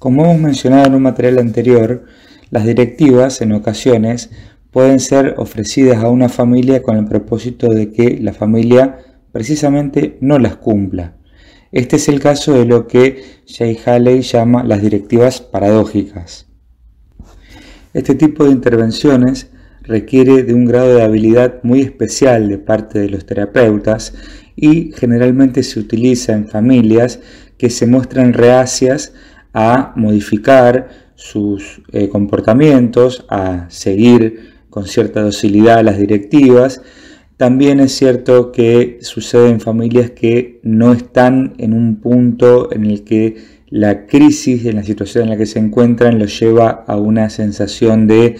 Como hemos mencionado en un material anterior, las directivas en ocasiones pueden ser ofrecidas a una familia con el propósito de que la familia precisamente no las cumpla. Este es el caso de lo que Jay Haley llama las directivas paradójicas. Este tipo de intervenciones requiere de un grado de habilidad muy especial de parte de los terapeutas y generalmente se utiliza en familias que se muestran reacias a modificar sus eh, comportamientos, a seguir con cierta docilidad las directivas. También es cierto que sucede en familias que no están en un punto en el que la crisis, en la situación en la que se encuentran, los lleva a una sensación de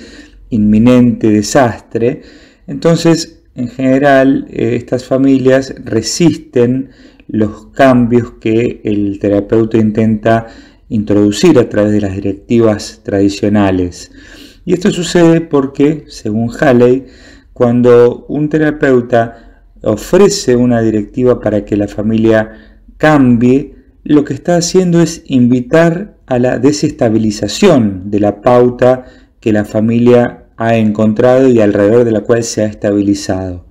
inminente desastre. Entonces, en general, eh, estas familias resisten los cambios que el terapeuta intenta introducir a través de las directivas tradicionales. Y esto sucede porque, según Halley, cuando un terapeuta ofrece una directiva para que la familia cambie, lo que está haciendo es invitar a la desestabilización de la pauta que la familia ha encontrado y alrededor de la cual se ha estabilizado.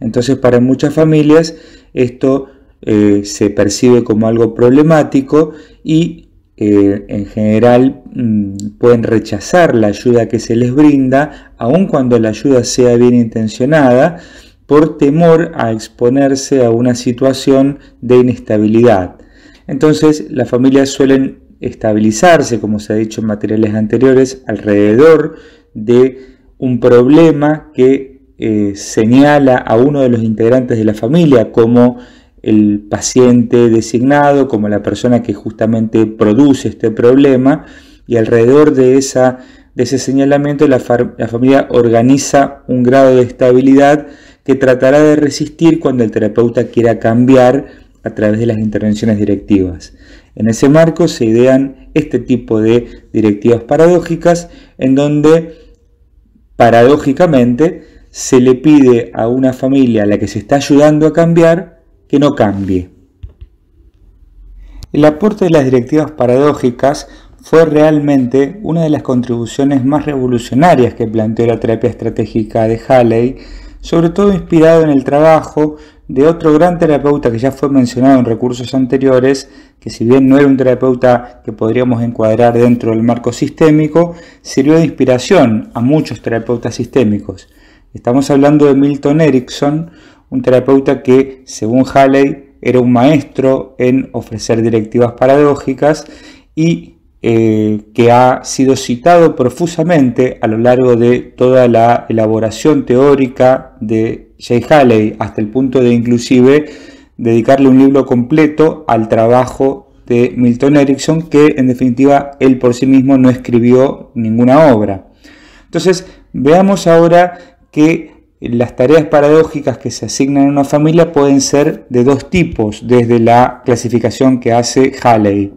Entonces, para muchas familias esto eh, se percibe como algo problemático y eh, en general mm, pueden rechazar la ayuda que se les brinda, aun cuando la ayuda sea bien intencionada, por temor a exponerse a una situación de inestabilidad. Entonces las familias suelen estabilizarse, como se ha dicho en materiales anteriores, alrededor de un problema que eh, señala a uno de los integrantes de la familia como el paciente designado como la persona que justamente produce este problema y alrededor de, esa, de ese señalamiento la, la familia organiza un grado de estabilidad que tratará de resistir cuando el terapeuta quiera cambiar a través de las intervenciones directivas. En ese marco se idean este tipo de directivas paradójicas en donde paradójicamente se le pide a una familia a la que se está ayudando a cambiar que no cambie. El aporte de las directivas paradójicas fue realmente una de las contribuciones más revolucionarias que planteó la terapia estratégica de Halley, sobre todo inspirado en el trabajo de otro gran terapeuta que ya fue mencionado en recursos anteriores, que si bien no era un terapeuta que podríamos encuadrar dentro del marco sistémico, sirvió de inspiración a muchos terapeutas sistémicos. Estamos hablando de Milton Erickson, un terapeuta que, según Halley, era un maestro en ofrecer directivas paradójicas y eh, que ha sido citado profusamente a lo largo de toda la elaboración teórica de Jay Halley, hasta el punto de inclusive dedicarle un libro completo al trabajo de Milton Erickson, que en definitiva él por sí mismo no escribió ninguna obra. Entonces, veamos ahora que las tareas paradójicas que se asignan a una familia pueden ser de dos tipos desde la clasificación que hace Halley.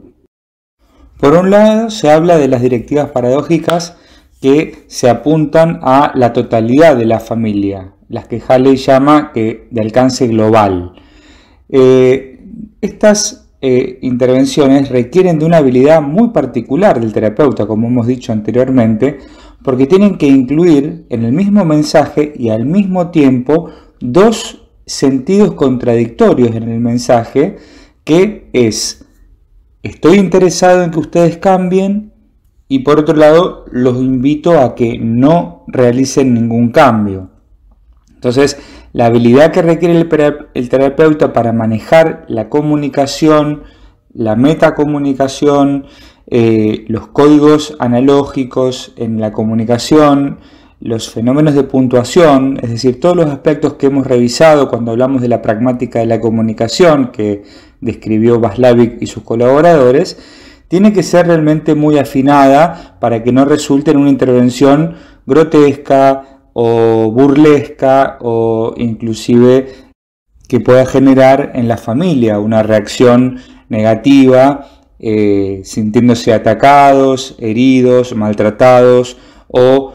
Por un lado, se habla de las directivas paradójicas que se apuntan a la totalidad de la familia, las que Halley llama de alcance global. Eh, estas eh, intervenciones requieren de una habilidad muy particular del terapeuta, como hemos dicho anteriormente, porque tienen que incluir en el mismo mensaje y al mismo tiempo dos sentidos contradictorios en el mensaje, que es, estoy interesado en que ustedes cambien y por otro lado los invito a que no realicen ningún cambio. Entonces, la habilidad que requiere el, terapeuta para manejar la comunicación, la metacomunicación, eh, los códigos analógicos en la comunicación, los fenómenos de puntuación, es decir, todos los aspectos que hemos revisado cuando hablamos de la pragmática de la comunicación que describió Vaslavic y sus colaboradores, tiene que ser realmente muy afinada para que no resulte en una intervención grotesca o burlesca o inclusive que pueda generar en la familia una reacción negativa eh, sintiéndose atacados, heridos, maltratados o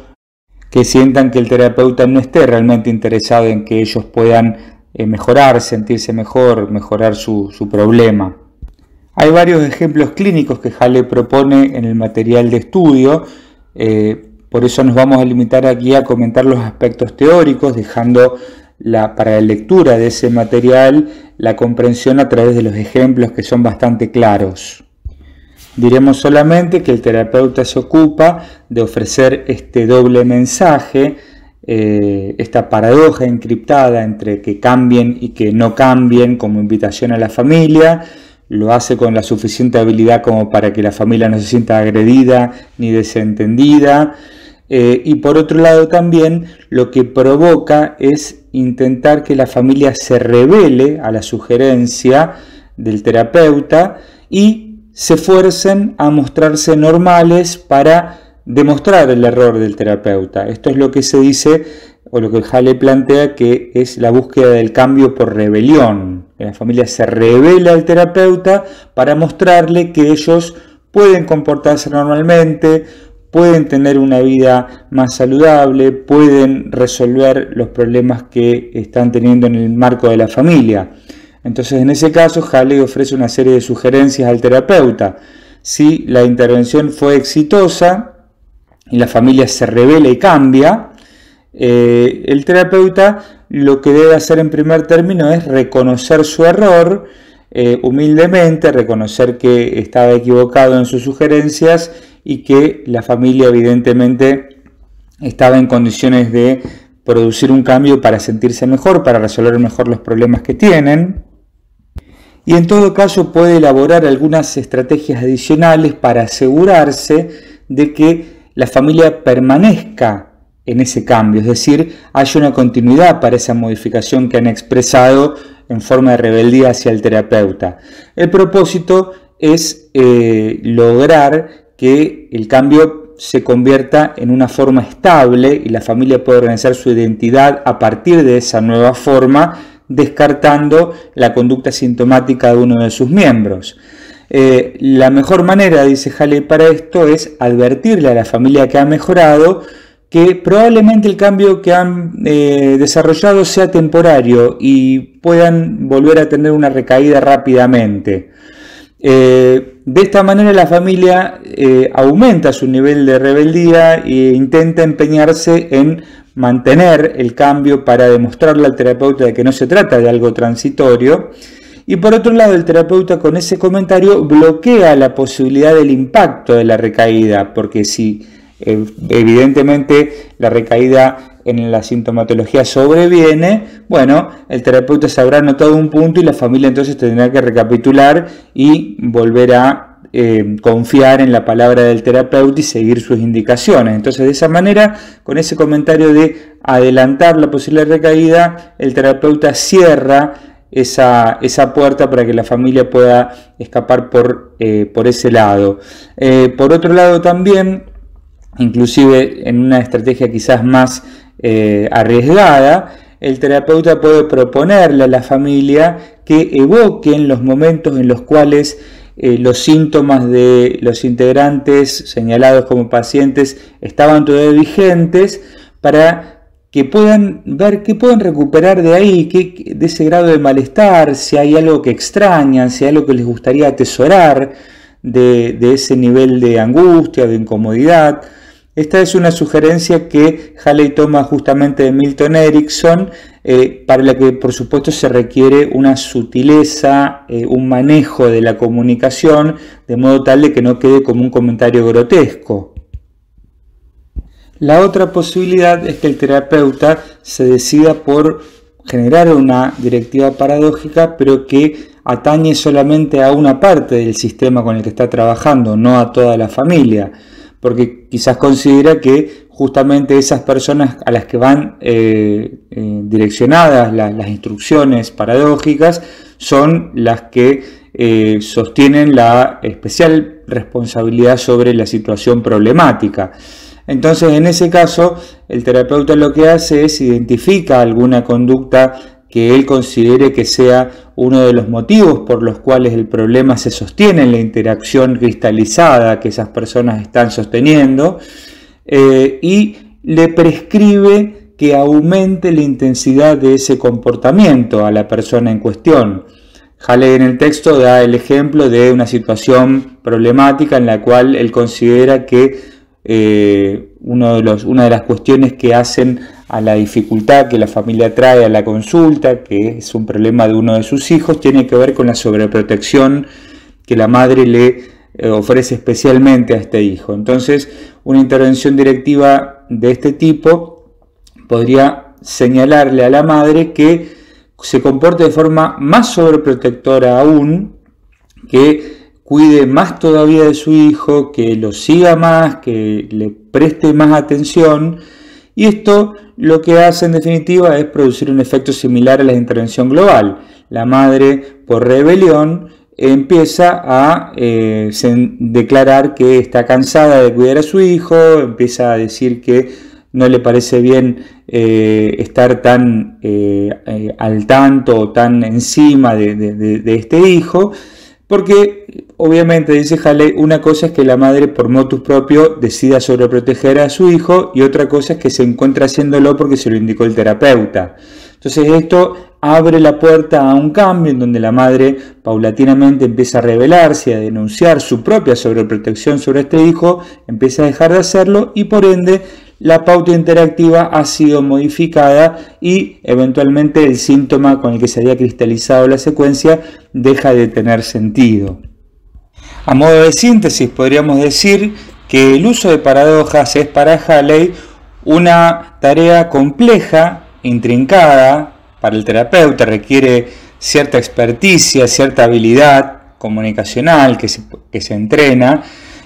que sientan que el terapeuta no esté realmente interesado en que ellos puedan eh, mejorar, sentirse mejor, mejorar su, problema. Hay varios ejemplos clínicos que Hale propone en el material de estudio, eh, por eso nos vamos a limitar aquí a comentar los aspectos teóricos, dejando para la lectura de ese material la comprensión a través de los ejemplos que son bastante claros. Diremos solamente que el terapeuta se ocupa de ofrecer este doble mensaje, eh, esta paradoja encriptada entre que cambien y que no cambien como invitación a la familia, lo hace con la suficiente habilidad como para que la familia no se sienta agredida ni desentendida. Eh, y por otro lado también lo que provoca es intentar que la familia se revele a la sugerencia del terapeuta y se fuercen a mostrarse normales para demostrar el error del terapeuta. Esto es lo que se dice o lo que Hale plantea que es la búsqueda del cambio por rebelión. La familia se revela al terapeuta para mostrarle que ellos pueden comportarse normalmente, pueden tener una vida más saludable, pueden resolver los problemas que están teniendo en el marco de la familia. Entonces, en ese caso, Hale ofrece una serie de sugerencias al terapeuta. Si la intervención fue exitosa y la familia se revela y cambia, eh, el terapeuta lo que debe hacer en primer término es reconocer su error, eh, humildemente, reconocer que estaba equivocado en sus sugerencias y que la familia evidentemente estaba en condiciones de producir un cambio para sentirse mejor, para resolver mejor los problemas que tienen. Y en todo caso puede elaborar algunas estrategias adicionales para asegurarse de que la familia permanezca en ese cambio, es decir, haya una continuidad para esa modificación que han expresado en forma de rebeldía hacia el terapeuta. El propósito es eh, lograr que el cambio se convierta en una forma estable y la familia pueda organizar su identidad a partir de esa nueva forma, descartando la conducta sintomática de uno de sus miembros. Eh, la mejor manera, dice Haley, para esto es advertirle a la familia que ha mejorado que probablemente el cambio que han eh, desarrollado sea temporario y puedan volver a tener una recaída rápidamente. Eh, de esta manera la familia aumenta su nivel de rebeldía e intenta empeñarse en mantener el cambio para demostrarle al terapeuta de que no se trata de algo transitorio. Y por otro lado, el terapeuta con ese comentario bloquea la posibilidad del impacto de la recaída, porque si eh, evidentemente la recaída en la sintomatología sobreviene, bueno, el terapeuta se habrá notado un punto y la familia entonces tendrá que recapitular y volver a eh, confiar en la palabra del terapeuta y seguir sus indicaciones. Entonces, de esa manera, con ese comentario de adelantar la posible recaída, el terapeuta cierra esa, puerta para que la familia pueda escapar por, eh, por ese lado. Eh, por otro lado, también, inclusive en una estrategia quizás más arriesgada, el terapeuta puede proponerle a la familia que evoquen los momentos en los cuales eh, los síntomas de los integrantes señalados como pacientes estaban todavía vigentes para que puedan ver qué pueden recuperar de ahí, qué, de ese grado de malestar, si hay algo que extrañan, si hay algo que les gustaría atesorar de ese nivel de angustia, de incomodidad. Esta es una sugerencia que Halley toma justamente de Milton Erickson, eh, para la que por supuesto se requiere una sutileza, eh, un manejo de la comunicación, de modo tal de que no quede como un comentario grotesco. La otra posibilidad es que el terapeuta se decida por generar una directiva paradójica, pero que atañe solamente a una parte del sistema con el que está trabajando, no a toda la familia porque quizás considera que justamente esas personas a las que van eh, eh, direccionadas las instrucciones paradójicas son las que eh, sostienen la especial responsabilidad sobre la situación problemática. Entonces, en ese caso, el terapeuta lo que hace es identifica alguna conducta que él considere que sea uno de los motivos por los cuales el problema se sostiene en la interacción cristalizada que esas personas están sosteniendo eh, y le prescribe que aumente la intensidad de ese comportamiento a la persona en cuestión. Halley en el texto da el ejemplo de una situación problemática en la cual él considera que eh, uno de los, una de las cuestiones que hacen a la dificultad que la familia trae a la consulta, que es un problema de uno de sus hijos, tiene que ver con la sobreprotección que la madre le eh, ofrece especialmente a este hijo. Entonces, una intervención directiva de este tipo podría señalarle a la madre que se comporte de forma más sobreprotectora aún, que cuide más todavía de su hijo, que lo siga más, que le preste más atención. Y esto lo que hace en definitiva es producir un efecto similar a la intervención global. La madre, por rebelión, empieza a eh, declarar que está cansada de cuidar a su hijo, empieza a decir que no le parece bien eh, estar tan eh, al tanto o tan encima de, este hijo, porque obviamente, dice Halley, una cosa es que la madre por motus propio decida sobreproteger a su hijo y otra cosa es que se encuentra haciéndolo porque se lo indicó el terapeuta. Entonces esto abre la puerta a un cambio en donde la madre paulatinamente empieza a rebelarse, a denunciar su propia sobreprotección sobre este hijo, empieza a dejar de hacerlo y por ende la pauta interactiva ha sido modificada y eventualmente el síntoma con el que se había cristalizado la secuencia deja de tener sentido. A modo de síntesis podríamos decir que el uso de paradojas es para Halley una tarea compleja, intrincada, para el terapeuta requiere cierta experticia, cierta habilidad comunicacional que se, que se entrena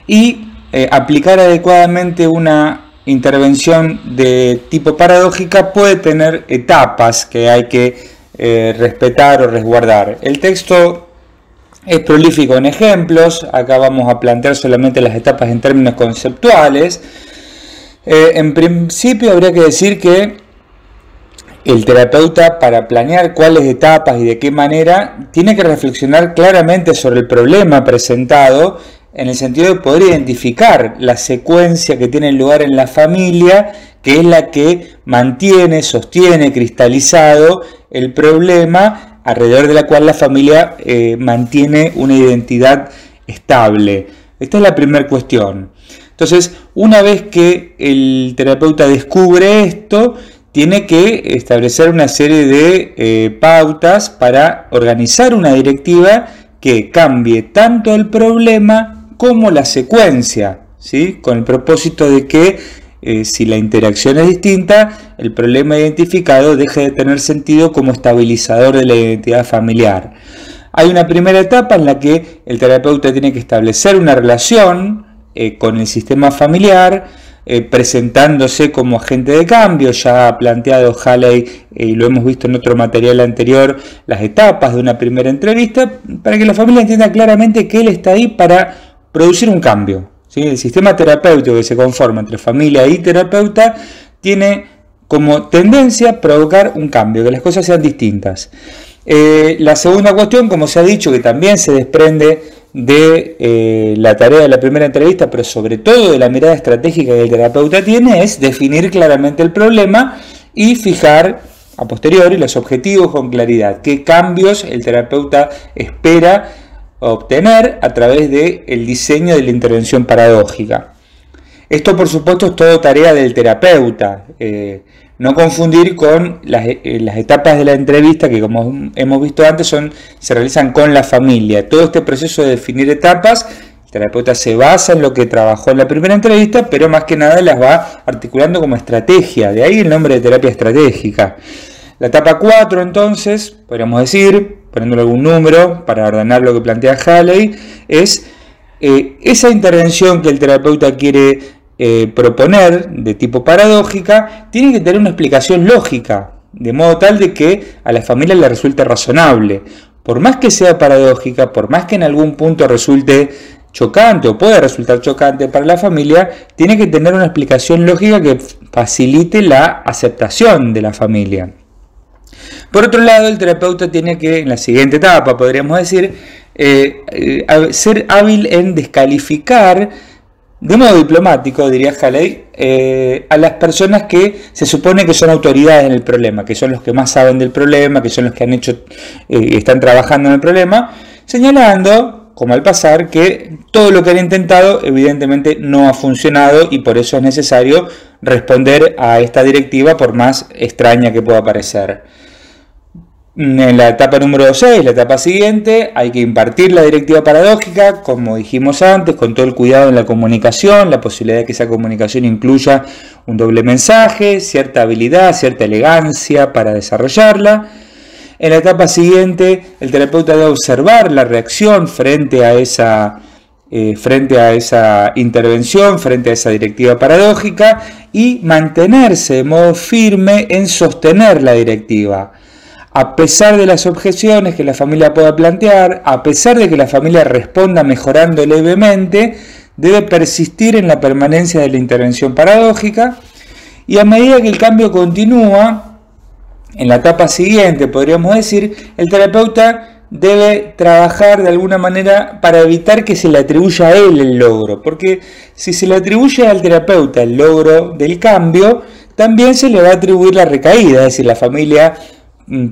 y eh, aplicar adecuadamente una intervención de tipo paradójica puede tener etapas que hay que eh, respetar o resguardar. El texto es prolífico en ejemplos, acá vamos a plantear solamente las etapas en términos conceptuales. Eh, en principio habría que decir que el terapeuta para planear cuáles etapas y de qué manera tiene que reflexionar claramente sobre el problema presentado en el sentido de poder identificar la secuencia que tiene lugar en la familia, que es la que mantiene, sostiene, cristalizado el problema alrededor de la cual la familia eh, mantiene una identidad estable. Esta es la primera cuestión. Entonces, una vez que el terapeuta descubre esto, tiene que establecer una serie de eh, pautas para organizar una directiva que cambie tanto el problema como la secuencia, ¿sí? con el propósito de que eh, si la interacción es distinta, el problema identificado deje de tener sentido como estabilizador de la identidad familiar. Hay una primera etapa en la que el terapeuta tiene que establecer una relación eh, con el sistema familiar, eh, presentándose como agente de cambio, ya ha planteado Halley y lo hemos visto en otro material anterior, las etapas de una primera entrevista, para que la familia entienda claramente que él está ahí para producir un cambio. El sistema terapéutico que se conforma entre familia y terapeuta tiene como tendencia provocar un cambio, que las cosas sean distintas. Eh, la segunda cuestión, como se ha dicho, que también se desprende de eh, la tarea de la primera entrevista, pero sobre todo de la mirada estratégica que el terapeuta tiene, es definir claramente el problema y fijar a posteriori los objetivos con claridad, qué cambios el terapeuta espera obtener a través del el diseño de la intervención paradójica. Esto por supuesto es todo tarea del terapeuta, eh, no confundir con eh, las, etapas de la entrevista que como hemos visto antes son, se realizan con la familia. Todo este proceso de definir etapas, el terapeuta se basa en lo que trabajó en la primera entrevista, pero más que nada las va articulando como estrategia, de ahí el nombre de terapia estratégica. La etapa 4 entonces, podríamos decir, poniéndole algún número para ordenar lo que plantea Halley, es eh, esa intervención que el terapeuta quiere eh, proponer de tipo paradójica, tiene que tener una explicación lógica, de modo tal de que a la familia le resulte razonable. Por más que sea paradójica, por más que en algún punto resulte chocante o puede resultar chocante para la familia, tiene que tener una explicación lógica que facilite la aceptación de la familia. Por otro lado, el terapeuta tiene que, en la siguiente etapa, podríamos decir, eh, eh, ser hábil en descalificar de modo diplomático, diría Haley, eh, a las personas que se supone que son autoridades en el problema, que son los que más saben del problema, que son los que han hecho y están trabajando en el problema, señalando, como al pasar, que todo lo que han intentado evidentemente no ha funcionado y por eso es necesario responder a esta directiva por más extraña que pueda parecer. En la etapa número 6, la etapa siguiente, hay que impartir la directiva paradójica, como dijimos antes, con todo el cuidado en la comunicación, la posibilidad de que esa comunicación incluya un doble mensaje, cierta habilidad, cierta elegancia para desarrollarla. En la etapa siguiente, el terapeuta debe observar la reacción frente a esa, eh, frente a esa intervención, frente a esa directiva paradójica y mantenerse de modo firme en sostener la directiva a pesar de las objeciones que la familia pueda plantear, a pesar de que la familia responda mejorando levemente, debe persistir en la permanencia de la intervención paradójica. Y a medida que el cambio continúa, en la etapa siguiente podríamos decir, el terapeuta debe trabajar de alguna manera para evitar que se le atribuya a él el logro, porque si se le atribuye al terapeuta el logro del cambio, también se le va a atribuir la recaída, es decir, la familia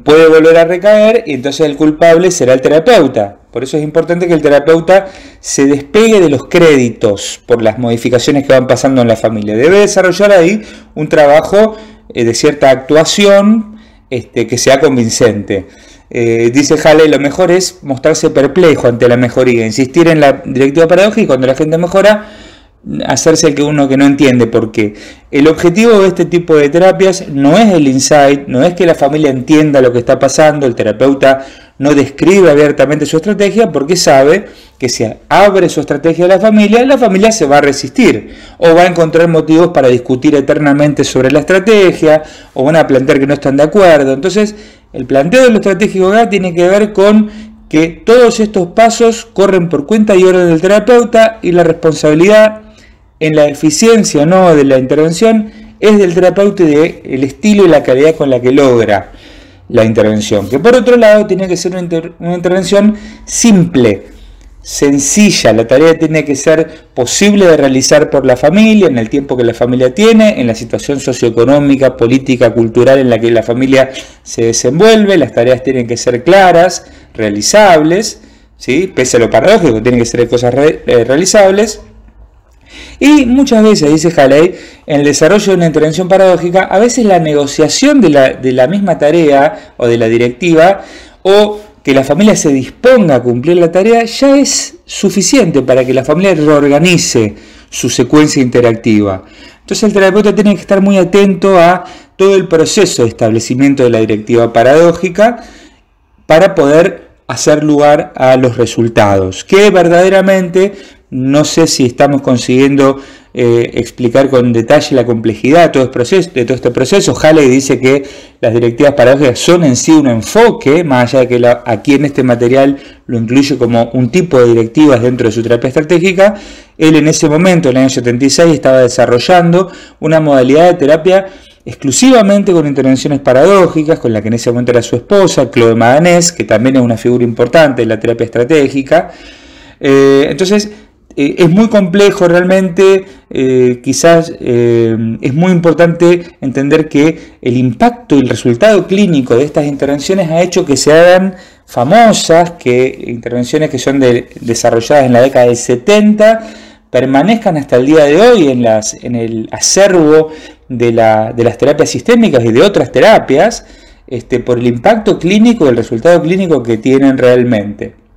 puede volver a recaer y entonces el culpable será el terapeuta. Por eso es importante que el terapeuta se despegue de los créditos por las modificaciones que van pasando en la familia. Debe desarrollar ahí un trabajo eh, de cierta actuación este, que sea convincente. Eh, dice Halley, lo mejor es mostrarse perplejo ante la mejoría, insistir en la directiva paradójica y cuando la gente mejora, hacerse el que uno que no entiende, porque el objetivo de este tipo de terapias no es el insight, no es que la familia entienda lo que está pasando, el terapeuta no describe abiertamente su estrategia porque sabe que si abre su estrategia a la familia, la familia se va a resistir o va a encontrar motivos para discutir eternamente sobre la estrategia o van a plantear que no están de acuerdo. Entonces, el planteo de lo estratégico acá tiene que ver con que todos estos pasos corren por cuenta y orden del terapeuta y la responsabilidad en la eficiencia o no de la intervención es del terapeuta y del estilo y la calidad con la que logra la intervención. Que por otro lado tiene que ser una, intervención simple, sencilla. La tarea tiene que ser posible de realizar por la familia, en el tiempo que la familia tiene, en la situación socioeconómica, política, cultural en la que la familia se desenvuelve. Las tareas tienen que ser claras, realizables, ¿sí? pese a lo paradójico, tienen que ser cosas eh, realizables. Y muchas veces, dice Haley, en el desarrollo de una intervención paradójica, a veces la negociación de la, de la misma tarea o de la directiva o que la familia se disponga a cumplir la tarea ya es suficiente para que la familia reorganice su secuencia interactiva. Entonces el terapeuta tiene que estar muy atento a todo el proceso de establecimiento de la directiva paradójica para poder hacer lugar a los resultados, que verdaderamente no sé si estamos consiguiendo eh, explicar con detalle la complejidad de todo, este proceso, todo este. Halley dice que las directivas paradójicas son en sí un enfoque, más allá de que aquí en este material lo incluye como un tipo de directivas dentro de su terapia estratégica. Él en ese momento, en el año 76, estaba desarrollando una modalidad de terapia exclusivamente con intervenciones paradójicas, con la que en ese momento era su esposa, Chloe Madanés, que también es una figura importante en la terapia estratégica. Eh, entonces, eh, es muy complejo realmente, eh, quizás eh, es muy importante entender que el impacto y el resultado clínico de estas intervenciones ha hecho que se hagan famosas, que intervenciones que son desarrolladas en la década del 70 permanezcan hasta el día de hoy en, el acervo de, de, las terapias sistémicas y de otras terapias, este, por el impacto clínico y el resultado clínico que tienen realmente.